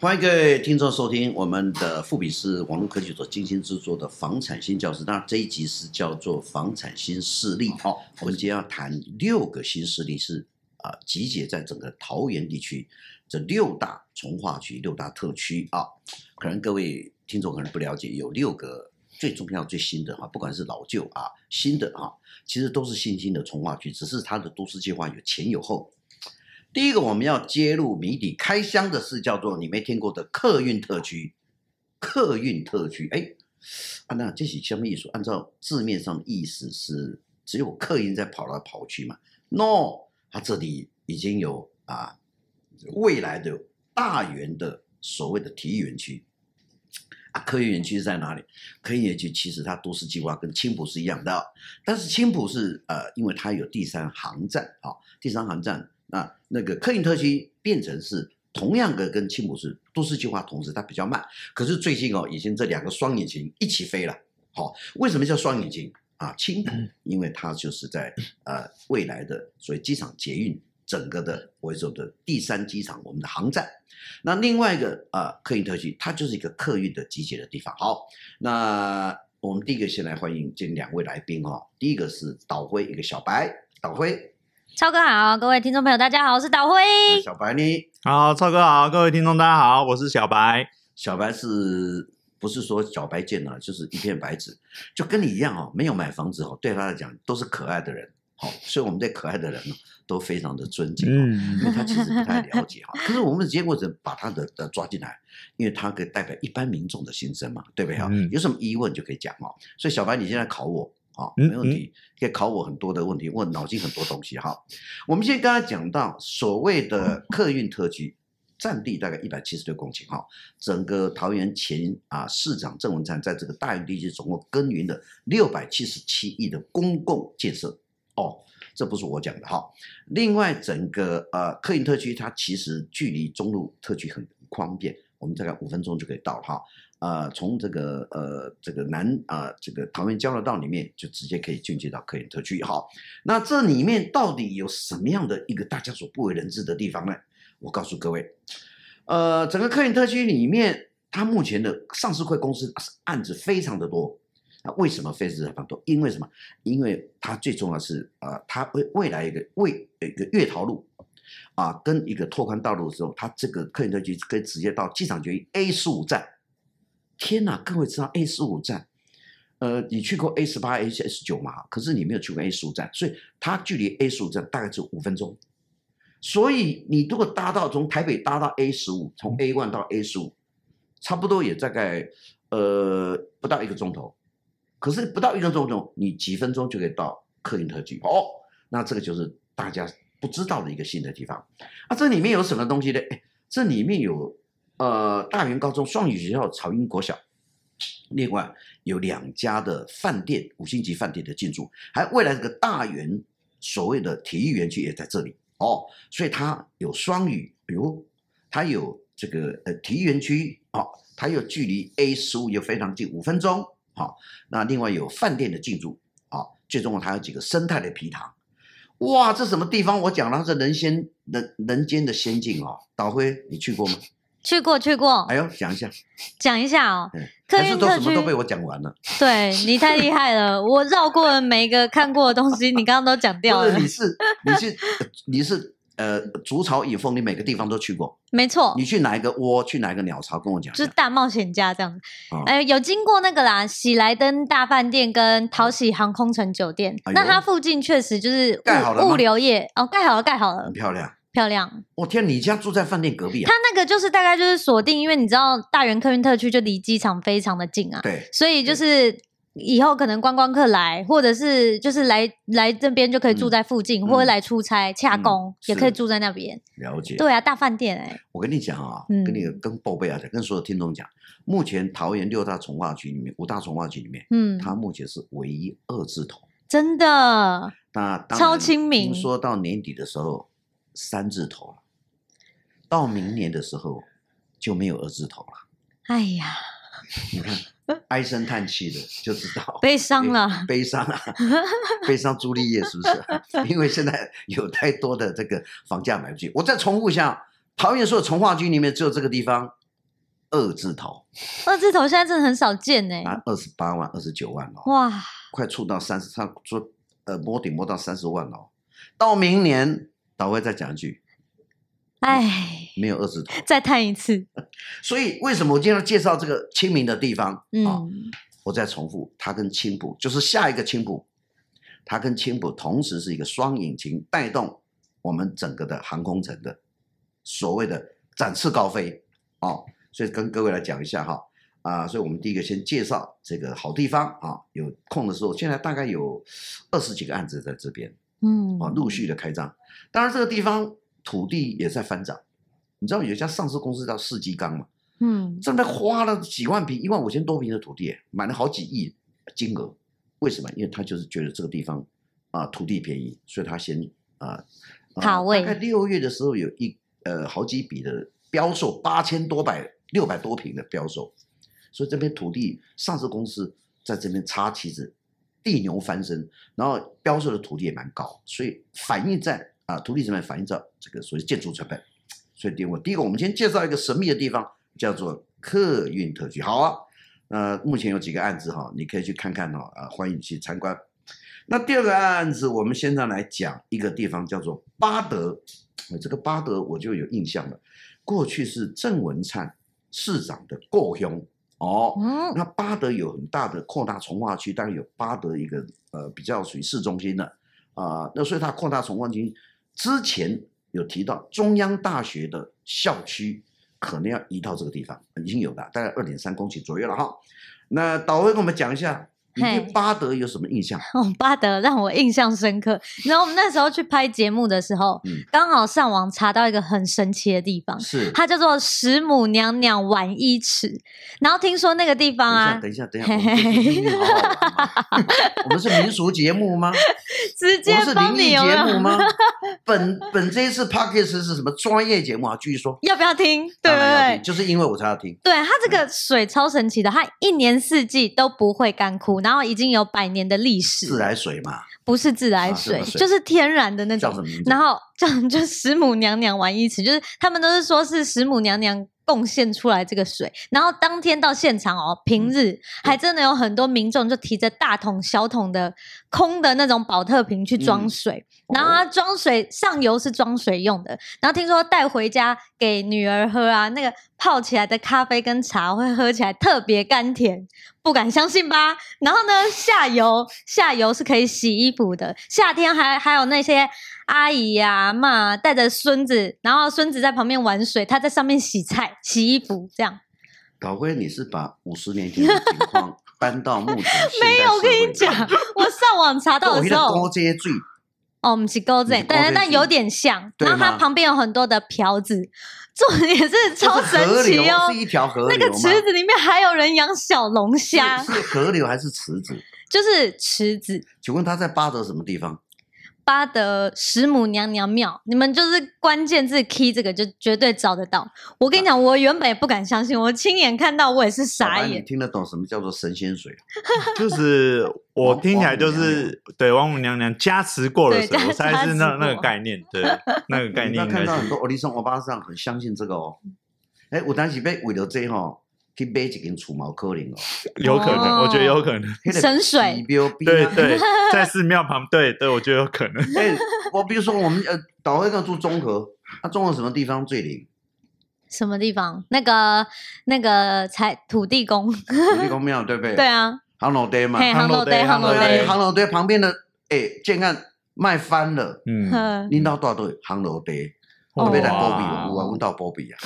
欢迎各位听众收听我们的富比士网络科技所精心制作的房产新教室。当然这一集是叫做房产新势力。好，我们今天要谈六个新势力是啊，集结在整个桃园地区这六大从化区、六大特区啊。可能各位听众可能不了解，有六个最重要、最新的哈，不管是老旧啊、新的啊，其实都是新兴的从化区，只是它的都市计划有前有后。第一个我们要揭露谜底、开箱的是叫做你没听过的客运特区。客运特区，哎，啊，那这是什么意思？按照字面上的意思是只有客运在跑来跑去嘛？No，它这里已经有啊未来的大园的所谓的体育园区啊。客运园区是在哪里？客运园区其实它都市计划跟青埔是一样的，但是青埔是呃，因为它有第三航站啊，第三航站。啊，那个客运特区变成是同样的跟青埔是都市计划同时，它比较慢。可是最近哦，已经这两个双引擎一起飞了。好，为什么叫双引擎啊？青埔，因为它就是在呃未来的所谓机场捷运整个的我说的第三机场，我们的航站。那另外一个啊，客运特区，它就是一个客运的集结的地方。好，那我们第一个先来欢迎这两位来宾哈。第一个是导辉，一个小白，导辉。超哥好，各位听众朋友，大家好，我是导辉。小白呢好，超哥好，各位听众大家好，我是小白。小白是不是说小白见了就是一片白纸，就跟你一样哦，没有买房子哦，对他来讲都是可爱的人，好，所以我们对可爱的人呢都非常的尊敬，嗯，因为他其实不太了解哈，可是我们的结果是把他的的抓进来，因为他可以代表一般民众的心声嘛，对不对哈？有什么疑问就可以讲哦，所以小白你现在考我。好，没问题，可以考我很多的问题，我脑筋很多东西。哈，我们现在刚才讲到所谓的客运特区，占地大概一百七十六公顷。哈，整个桃园前啊市长郑文灿在这个大园地区总共耕耘了六百七十七亿的公共建设。哦，这不是我讲的哈。另外，整个呃客运特区它其实距离中路特区很方便，我们大概五分钟就可以到哈。呃，从这个呃这个南啊、这个桃园交流道里面就直接可以进去到客运特区。好，那这里面到底有什么样的一个大家所不为人知的地方呢？我告诉各位，呃，整个客运特区里面，它目前的上市会公司案子非常的多。那为什么非常多？因为什么？因为它最重要的是啊、呃，它未未来一个未一个月桃路啊，跟一个拓宽道路的时候，它这个客运特区可以直接到机场捷运 A 十五站。天呐，各位知道 A 十五站，呃，你去过 A 十八、A 十九吗？可是你没有去过 A 十五站，所以它距离 A 十五站大概只有五分钟。所以你如果搭到从台北搭到 A 十五，从 A one 到 A 十五，差不多也大概呃不到一个钟头。可是不到一个钟头，你几分钟就可以到客运特区哦。那这个就是大家不知道的一个新的地方。啊，这里面有什么东西呢？哎，这里面有。呃，大园高中双语学校朝英国小，另外有两家的饭店，五星级饭店的进驻，还未来这个大园所谓的体育园区也在这里哦，所以它有双语，比如它有这个呃体育园区哦，它有距离 A 十五又非常近，五分钟，好、那另外有饭店的进驻啊，最重要它有几个生态的皮塘，哇，这什么地方？我讲了，是人仙人人间的仙境、哦，导辉你去过吗？去过去过，哎呦，讲一下，讲一下哦。客运特区都什么都被我讲完了。对，你太厉害了，我绕过了每一个看过的东西，你刚刚都讲掉了。你是你是你是呃，竹巢以凤，你每个地方都去过。没错。你去哪一个窝？去哪一个鸟巢？跟我讲。就是大冒险家这样子。哎、哦，有经过那个啦，喜来登大饭店跟桃喜航空城酒店，哎、那它附近确实就是物物流业哦，盖好了，盖好了，很漂亮。漂亮！我天，你家住在饭店隔壁啊？他那个就是大概就是锁定，因为你知道大园客运特区就离机场非常的近啊。对，所以就是以后可能观光客来，或者是就是来来这边就可以住在附近，嗯、或者来出差、洽公、嗯、也可以住在那边。了解。对啊，大饭店哎、欸。我跟你讲啊，跟你跟报备啊，跟所有听众讲，目前桃园六大从化区里面，五大从化区里面，嗯，它目前是唯一二字头。真的。那超亲民。听说到年底的时候。三字头了，到明年的时候就没有二字头了。哎呀，你看唉声叹气的就知道悲伤了，悲伤啊，悲伤朱丽叶是不是？因为现在有太多的这个房价买不起。我再重复一下，桃园所有从化区里面只有这个地方二字头，二字头现在真的很少见呢。啊，二十八万、二十九万哦，哇，快触到三十，他说呃摸顶摸到三十万哦。到明年，导会再讲一句，哎，没有二字头，再探一次。所以为什么我今天要介绍这个清明的地方？嗯，我再重复，它跟青浦就是下一个青浦，它跟青浦同时是一个双引擎带动我们整个的航空城的所谓的展翅高飞哦。所以跟各位来讲一下哈啊，所以我们第一个先介绍这个好地方啊，有空的时候，现在大概有二十几个案子在这边，嗯啊，陆续的开张。当然这个地方土地也在翻涨，你知道有一家上市公司叫世纪钢嘛？嗯，正在花了几万平，一万五千多平的土地，买了好几亿金额。为什么？因为他就是觉得这个地方啊土地便宜，所以他先啊，好位。大概六月的时候有一呃好几笔的标售，八千多百。六百多平的标售，所以这边土地上市公司在这边插旗子，地牛翻身，然后标售的土地也蛮高，所以反映在啊土地成本反映在这个所谓建筑成本。所以第一，我第一个我们先介绍一个神秘的地方，叫做客运特区。好啊，呃，目前有几个案子哈，你可以去看看哦，啊，欢迎你去参观。那第二个案子，我们现在来讲一个地方，叫做巴德。这个巴德我就有印象了，过去是郑文灿。市长的故乡哦，那巴德有很大的扩大从化区，当然有巴德一个呃比较属于市中心的啊、呃，那所以它扩大从化区之前有提到中央大学的校区可能要移到这个地方，已经有了，大概二点三公顷左右了哈。那导会跟我们讲一下。你对巴德有什么印象？哦，巴德让我印象深刻。然后我们那时候去拍节目的时候，嗯，刚好上网查到一个很神奇的地方，是它叫做十母娘娘玩衣池。然后听说那个地方啊，等一下，等一下，等一下，我们是民俗节目吗？直接帮你有没有节目吗？本本这一次 Podcast 是什么专业节目啊？继续说，要不要听？对对对，就是因为我才要听。对，它这个水超神奇的，它一年四季都不会干枯。然后已经有百年的历史，自来水嘛，不是自来水，啊、水。就是天然的那种。然后 叫就石母娘娘玩一池，就是他们都是说是石母娘娘贡献出来这个水。然后当天到现场哦，平日还真的有很多民众就提着大桶小桶的空的那种保特瓶去装水。嗯、然后他装水上游是装水用的，然后听说带回家给女儿喝啊，那个泡起来的咖啡跟茶会喝起来特别甘甜。不敢相信吧？然后呢，下游下游是可以洗衣服的。夏天还还有那些阿姨呀、妈带着孙子，然后孙子在旁边玩水，他在上面洗菜、洗衣服，这样。导辉，你是把五十年前的情况 搬到目前？没有，我跟你讲，我上网查到的时候，哦，不是钩子，但但有点像。然后它旁边有很多的瓢子。重点是超神奇哦，是，是一条河流，那个池子里面还有人养小龙虾。是河流还是池子？就是池子。请问他在巴德什么地方？八德石母娘娘庙，你们就是关键字 key 这个就绝对找得到。我跟你讲，我原本也不敢相信，我亲眼看到我也是傻眼。你听得懂什么叫做神仙水？就是我听起来就是对王母娘娘加持过的水，我猜是那那个概念，对那个概念。看到很多欧弟桑欧巴上很相信这个哦。哎，我当时被为了这哈。去买一根除毛可能哦，有可能，我觉得有可能。神水，对对，在寺庙旁，对对，我觉得有可能。哎，我比如说我们呃，导会要住中和，那中和什么地方最灵？什么地方？那个那个才土地公，土地公庙对不对？对啊，航楼堆嘛，航楼堆，航楼堆，航楼堆旁边的哎，建案卖翻了，嗯，领导多少对？航楼堆。我被来波比，我问到波比啊。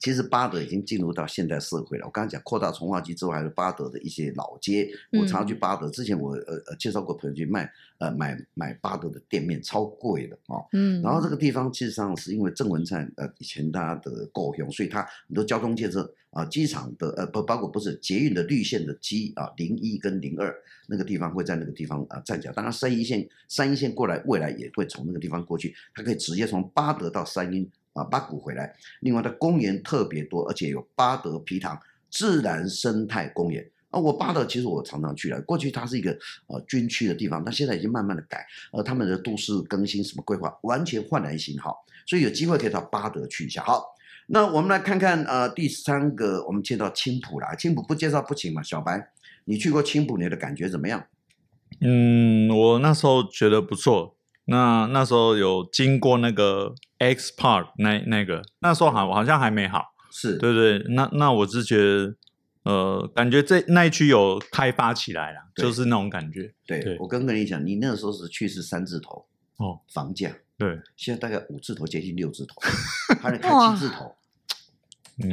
其实巴德已经进入到现代社会了。我刚才讲扩大从化区之后，还有巴德的一些老街。我常去巴德，之前我呃呃介绍过朋友去卖呃买买巴德的店面，超贵的哦。嗯。然后这个地方其实上是因为郑文灿呃以前他的故乡，所以他很多交通建设啊，机场的呃不包括不是捷运的绿线的机啊零一跟零二那个地方会在那个地方啊站脚。当然三一线三一线过来，未来也会从那个地方过去，它可以。直接从巴德到三莺啊八谷回来，另外它公园特别多，而且有巴德皮塘自然生态公园啊。我巴德其实我常常去了，过去它是一个呃军区的地方，但现在已经慢慢的改，呃他们的都市更新什么规划完全焕然一新哈，所以有机会可以到巴德去一下。好，那我们来看看呃第三个，我们介绍青浦啦，青浦不介绍不行嘛。小白，你去过青浦，你的感觉怎么样？嗯，我那时候觉得不错。那那时候有经过那个 X Park 那那个，那时候好好像还没好，是对对。那那我是觉得，呃，感觉这那一区有开发起来了，就是那种感觉。对，对我刚跟你讲，你那个时候是去是三字头哦，房价对，现在大概五字头接近六字头，还能开七字头。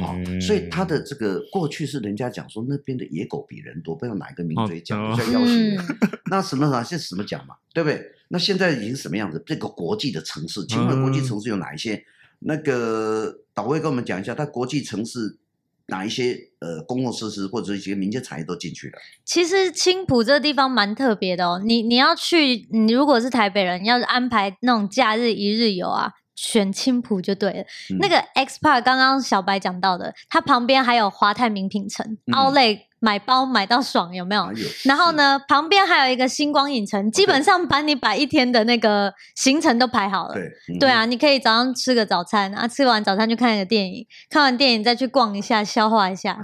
好、哦，所以他的这个过去是人家讲说那边的野狗比人多，不知道哪一个名嘴讲，叫要挟。那什么啥是什么讲嘛，对不对？那现在已经什么样子？这个国际的城市，请问国际城市有哪一些？嗯、那个导位跟我们讲一下，它国际城市哪一些呃公共设施或者一些民间产业都进去了？其实青浦这个地方蛮特别的哦，你你要去，你如果是台北人，要是安排那种假日一日游啊。选青浦就对了。嗯、那个 X Park 刚刚小白讲到的，它旁边还有华泰名品城、嗯、Outlet 买包买到爽，有没有？有然后呢，旁边还有一个星光影城，基本上把你把一天的那个行程都排好了。对，嗯、对啊，你可以早上吃个早餐，啊，吃完早餐就看一个电影，看完电影再去逛一下，消化一下，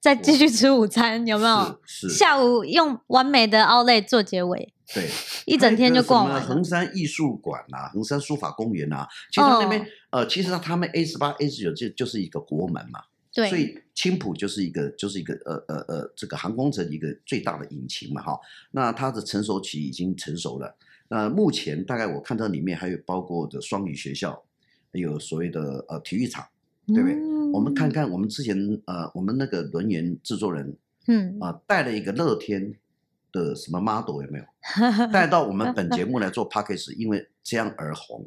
再继续吃午餐，有没有？下午用完美的 Outlet 做结尾。对，一整天就逛完了。横山艺术馆啊，横山书法公园啊，其实那边、哦、呃，其实他们 A 十八、A 十九就就是一个国门嘛。对，所以青浦就是一个就是一个呃呃呃这个航空城一个最大的引擎嘛哈。那它的成熟期已经成熟了。那目前大概我看到里面还有包括的双语学校，还有所谓的呃体育场，对不对？嗯、我们看看我们之前呃我们那个轮圆制作人，嗯啊、呃、带了一个乐天。的什么 model 有没有带到我们本节目来做 p a c k a g e 因为这样而红。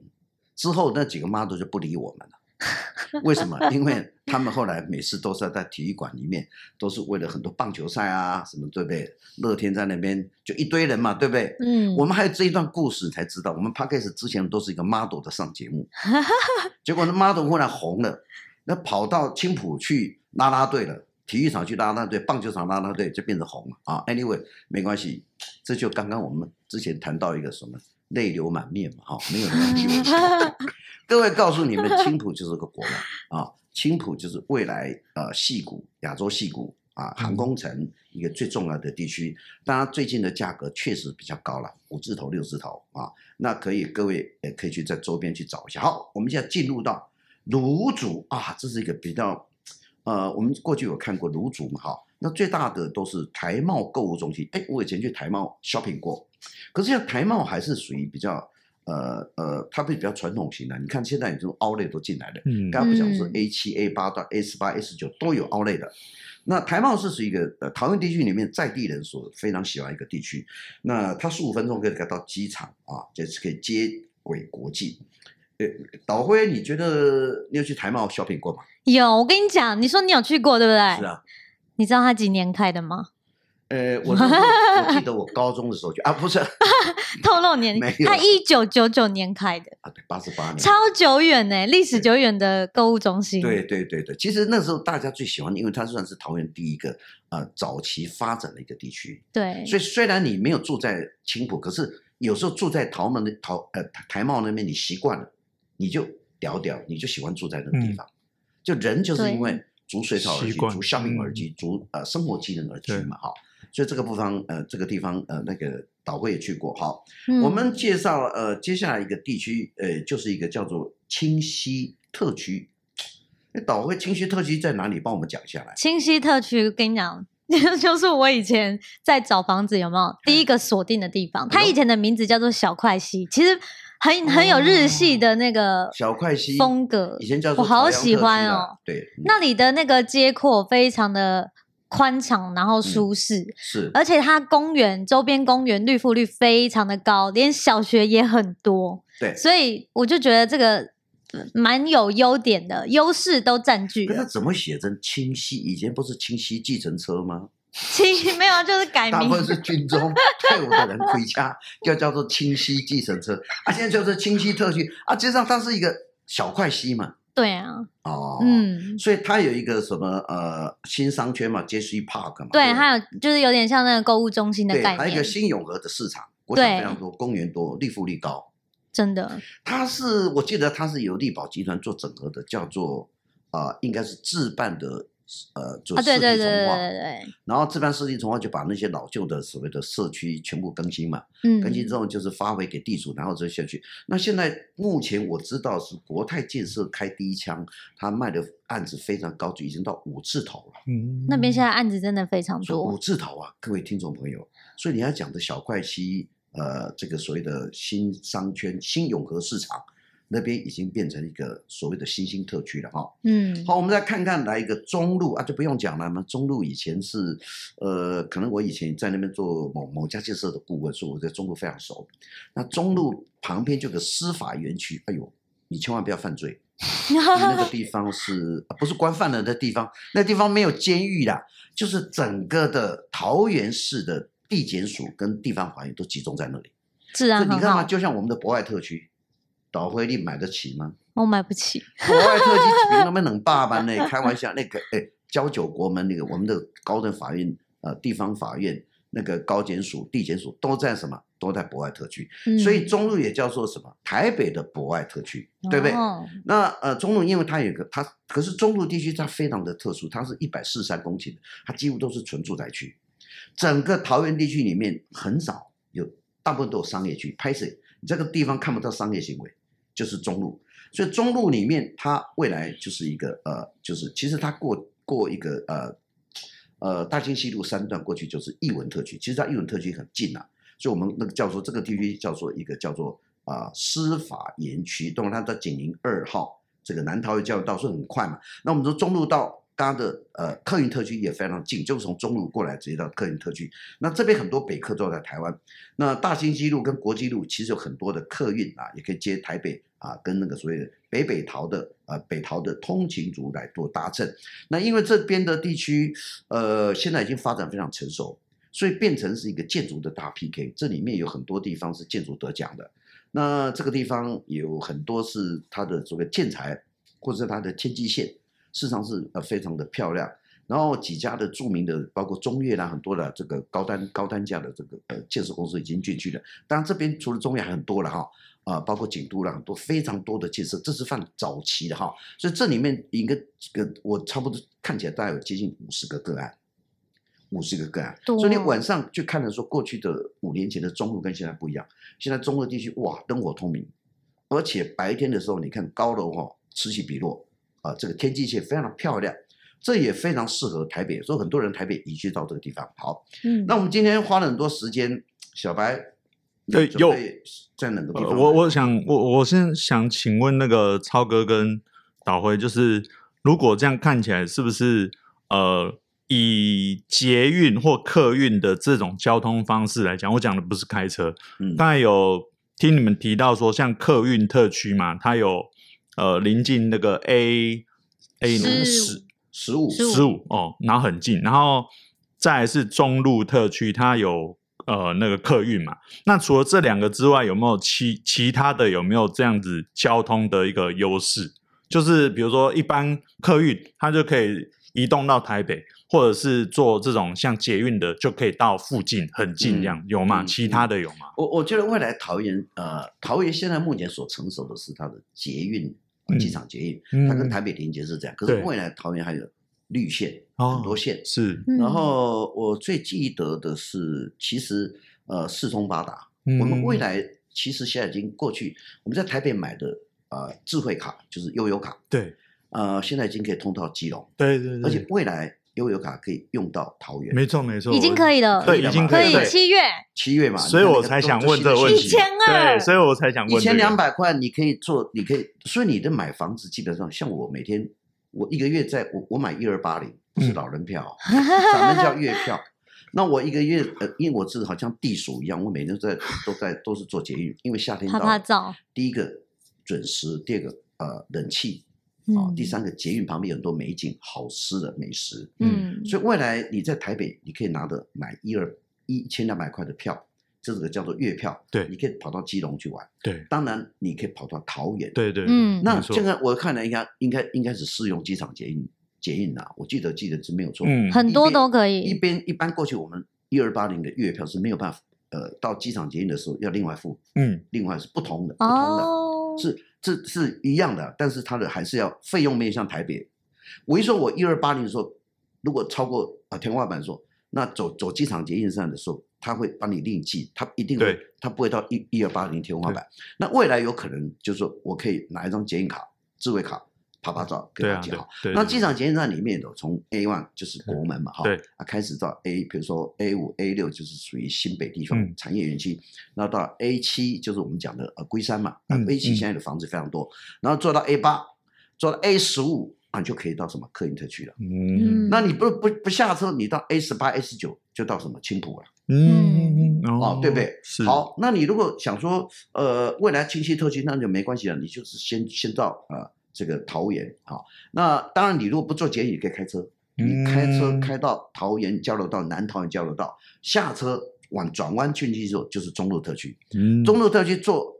之后那几个 model 就不理我们了。为什么？因为他们后来每次都是在体育馆里面，都是为了很多棒球赛啊什么，对不对？乐天在那边就一堆人嘛，对不对？嗯。我们还有这一段故事才知道，我们 Podcast 之前都是一个 model 的上节目，结果那 model 忽然红了，那跑到青浦去拉拉队了。体育场去拉拉队，棒球场拉拉队就变成红了啊！Anyway，没关系，这就刚刚我们之前谈到一个什么泪流满面嘛，哈，没有人理我。各位告诉你们，青浦就是个国门啊，青浦就是未来呃矽谷亚洲矽谷啊航空城一个最重要的地区。当然最近的价格确实比较高了，五字头六字头啊，那可以各位也可以去在周边去找一下。好，我们现在进入到芦竹啊，这是一个比较。呃，我们过去有看过芦竹嘛，哈，那最大的都是台贸购物中心。哎，我以前去台贸 shopping 过，可是像台贸还是属于比较，呃呃，它会比较传统型的。你看现在有这种 outlet 都进来了，嗯，刚刚不讲是 A 七、A 八到 A 十八、A 十九都有 outlet 的。那台贸是属于一个呃桃园地区里面在地人所非常喜欢一个地区。那它十五分钟可以开到机场啊，就是可以接轨国际。呃，导辉，你觉得你有去台茂 shopping 过吗？有，我跟你讲，你说你有去过，对不对？是啊。你知道他几年开的吗？呃，我我记得我高中的时候就啊，不是 透露年龄，他一九九九年开的啊，对，八十八年，超久远呢，历史久远的购物中心。对对对对，其实那时候大家最喜欢，因为它算是桃园第一个呃早期发展的一个地区。对，所以虽然你没有住在青浦，可是有时候住在桃门的桃呃台茂那边，你习惯了。你就屌屌，你就喜欢住在那个地方，嗯、就人就是因为逐水草而居，逐效应而居，逐呃生活机能而居嘛，哈对。所以这个地方呃，这个地方呃，那个导会也去过，好。嗯、我们介绍呃，接下来一个地区，呃，就是一个叫做清溪特区。那导会清溪特区在哪里？帮我们讲下来。清溪特区，跟你讲，就是我以前在找房子有没有第一个锁定的地方？它以前的名字叫做小块溪，其实。很很有日系的那个小块溪风格，以前叫做我好喜欢哦。对，那里的那个街廓非常的宽敞，然后舒适，是，而且它公园周边公园绿覆率非常的高，连小学也很多。对，所以我就觉得这个蛮有优点的，优势都占据了。可是怎么写成清溪？以前不是清溪计程车吗？清溪 没有，就是改名。大部分是军中退伍的人回家，就叫做清溪计程车啊。现在就是清溪特区啊，实际上它是一个小块溪嘛。对啊。哦。嗯。所以它有一个什么呃新商圈嘛，JC Park 嘛。对，还有就是有点像那个购物中心的概念。还有一个新永和的市场，国场非常多，公园多，利富利高。真的。它是我记得它是由力宝集团做整合的，叫做啊、呃，应该是自办的。呃，做啊，对对对对对，然后自办市地重划就把那些老旧的所谓的社区全部更新嘛，嗯，更新之后就是发回给地主，然后这下去。那现在目前我知道是国泰建设开第一枪，他卖的案子非常高，就已经到五字头了。嗯，那边现在案子真的非常多，五字头啊，各位听众朋友。所以你要讲的小块溪，呃，这个所谓的新商圈、新永和市场。那边已经变成一个所谓的新兴特区了哈，嗯，好，我们再看看来一个中路啊，就不用讲了嘛。中路以前是，呃，可能我以前在那边做某某家建设的顾问，所以我在中路非常熟。那中路旁边就有个司法园区，哎呦，你千万不要犯罪，那个地方是不是关犯人的地方？那地方没有监狱啦，就是整个的桃园市的地检署跟地方法院都集中在那里。是啊，你看嘛，就像我们的博爱特区。导辉，你买得起吗？我买不起。国外特区比那边冷霸班呢？开玩笑，那个哎，交九国门那个我们的高等法院、呃地方法院、那个高检署、地检署都在什么？都在博爱特区。嗯、所以中路也叫做什么？台北的博爱特区，对不对？哦、那呃中路，因为它有个它，可是中路地区它非常的特殊，它是一百四十三公顷，它几乎都是纯住宅区。整个桃园地区里面很少有，大部分都有商业区。拍摄你这个地方看不到商业行为。就是中路，所以中路里面，它未来就是一个呃，就是其实它过过一个呃呃大兴西路三段过去就是艺文特区，其实它艺文特区很近呐、啊，所以我们那个叫做这个地区叫做一个叫做啊、司法园区，当然它在紧邻二号这个南桃园交流道，所以很快嘛。那我们说中路到。它的呃客运特区也非常近，就是从中路过来直接到客运特区。那这边很多北客都在台湾。那大兴西路跟国际路其实有很多的客运啊，也可以接台北啊，跟那个所谓的北北桃的呃北桃的通勤族来做搭乘。那因为这边的地区呃现在已经发展非常成熟，所以变成是一个建筑的大 PK。这里面有很多地方是建筑得奖的。那这个地方有很多是它的这个建材，或者是它的天际线。市场是呃非常的漂亮，然后几家的著名的，包括中越啦，很多的这个高单高单价的这个呃建设公司已经进去了。当然这边除了中越还很多了哈，啊、呃，包括景都啦，很多非常多的建设，这是放早期的哈。所以这里面一个个我差不多看起来大概有接近五十个个案，五十个个案。所以你晚上去看的时候，过去的五年前的中路跟现在不一样，现在中路地区哇灯火通明，而且白天的时候你看高楼哈此起彼落。啊，这个天际线非常的漂亮，这也非常适合台北，所以很多人台北移居到这个地方。好，嗯，那我们今天花了很多时间，小白，对，有在哪个地方？我我想，我我先想请问那个超哥跟导辉，就是如果这样看起来，是不是呃，以捷运或客运的这种交通方式来讲，我讲的不是开车，嗯，刚才有听你们提到说，像客运特区嘛，它有。呃，临近那个 A A 十十五十五哦，然后很近，然后再来是中路特区，它有呃那个客运嘛。那除了这两个之外，有没有其其他的？有没有这样子交通的一个优势？就是比如说一般客运，它就可以移动到台北，或者是坐这种像捷运的，就可以到附近很近这样，嗯、有吗？其他的有吗？我我觉得未来桃园呃，桃园现在目前所成熟的是它的捷运。机场捷运，嗯、它跟台北连接是这样。嗯、可是未来桃园还有绿线，哦、很多线是。然后我最记得的是，其实呃四通八达。嗯、我们未来其实现在已经过去，我们在台北买的呃智慧卡就是悠游卡，对，呃现在已经可以通到基隆，对对对，而且未来。悠游卡可以用到桃园，没错没错，已经可以了，对，已经可以，七月。七月嘛，所以我才想问这个问题，一千二，对，所以我才想问一千两百块，你可以做，你可以，所以你的买房子基本上像我每天，我一个月在我我买一二八零，不是老人票，咱们叫月票。那我一个月呃，因为我是好像地鼠一样，我每天在都在都是做节育，因为夏天到，趴趴走，第一个准时，第二个呃冷气。哦，第三个捷运旁边有很多美景，好吃的美食。嗯，所以未来你在台北，你可以拿着买一二一千两百块的票，这个叫做月票。对，你可以跑到基隆去玩。对，当然你可以跑到桃园。对对，嗯，那现在我看了应该应该应该是适用机场捷运捷运呐，我记得记得是没有错。嗯，很多都可以。一边一般过去我们一二八零的月票是没有办法，呃，到机场捷运的时候要另外付。嗯，另外是不同的，不同的，是。这是一样的，但是它的还是要费用没有像台北我一说我一二八零的时候，如果超过啊天花板说，那走走机场捷运站的时候，他会帮你另计，他一定会，他不会到一一二八零天花板。那未来有可能就是说我可以拿一张捷运卡、智慧卡。拍拍照，给他记好。那机场捷运站里面的，从 A one 就是国门嘛，哈，啊开始到 A，比如说 A 五、A 六就是属于新北地方产业园区，然后到 A 七就是我们讲的呃龟山嘛，那 A 七现在的房子非常多，然后做到 A 八，做到 A 十五啊，就可以到什么客运特区了。嗯，那你不不不下车，你到 A 十八、A 十九就到什么青浦了。嗯，哦，对不对？好，那你如果想说呃未来清溪特区，那就没关系了，你就是先先到呃。这个桃园啊，那当然，你如果不坐捷运，你可以开车。你开车开到桃园交流道、南桃园交流道，下车往转弯进去之后，就是中路特区。嗯，中路特区坐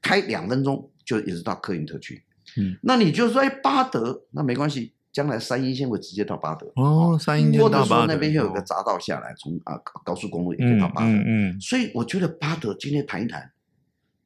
开两分钟就一直到客运特区。嗯，那你就说，哎，八德那没关系，将来三一线会直接到八德。哦，三一线或者说那边又有个匝道下来，从啊高速公路也可以到八德。嗯，所以我觉得八德今天谈一谈，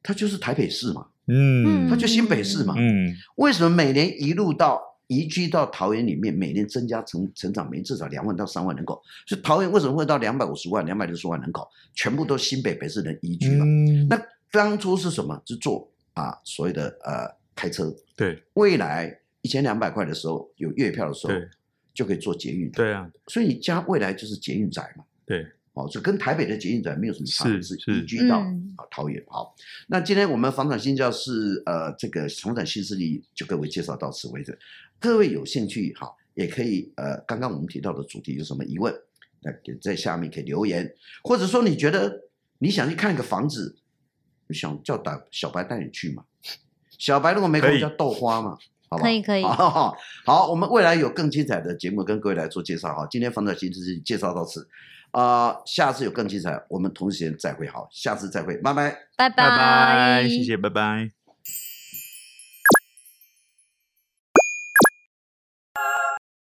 它就是台北市嘛。嗯，它就新北市嘛。嗯，为什么每年一路到移居到桃园里面，每年增加成成长，每年至少两万到三万人口？所以桃园为什么会到两百五十万、两百六十万人口？全部都新北北市人移居嘛。嗯，那当初是什么？是做啊所谓的呃开车。对，未来一千两百块的时候有月票的时候，对，就可以坐捷运。对啊，所以你家未来就是捷运宅嘛。对。哦，就跟台北的捷运站没有什么差别，是移居到啊桃园。好，那今天我们房产星叫是呃这个房产新势力就各位介绍到此为止。各位有兴趣哈，也可以呃刚刚我们提到的主题有什么疑问，那在下面可以留言，或者说你觉得你想去看一个房子，想叫带小白带你去嘛？小白如果没空叫豆花嘛？好不好？可以可以。好，好，我们未来有更精彩的节目跟各位来做介绍哈。今天房产新势力介绍到此。啊、呃，下次有更精彩，我们同时间再会，好，下次再会，拜拜，拜拜，谢谢，拜拜。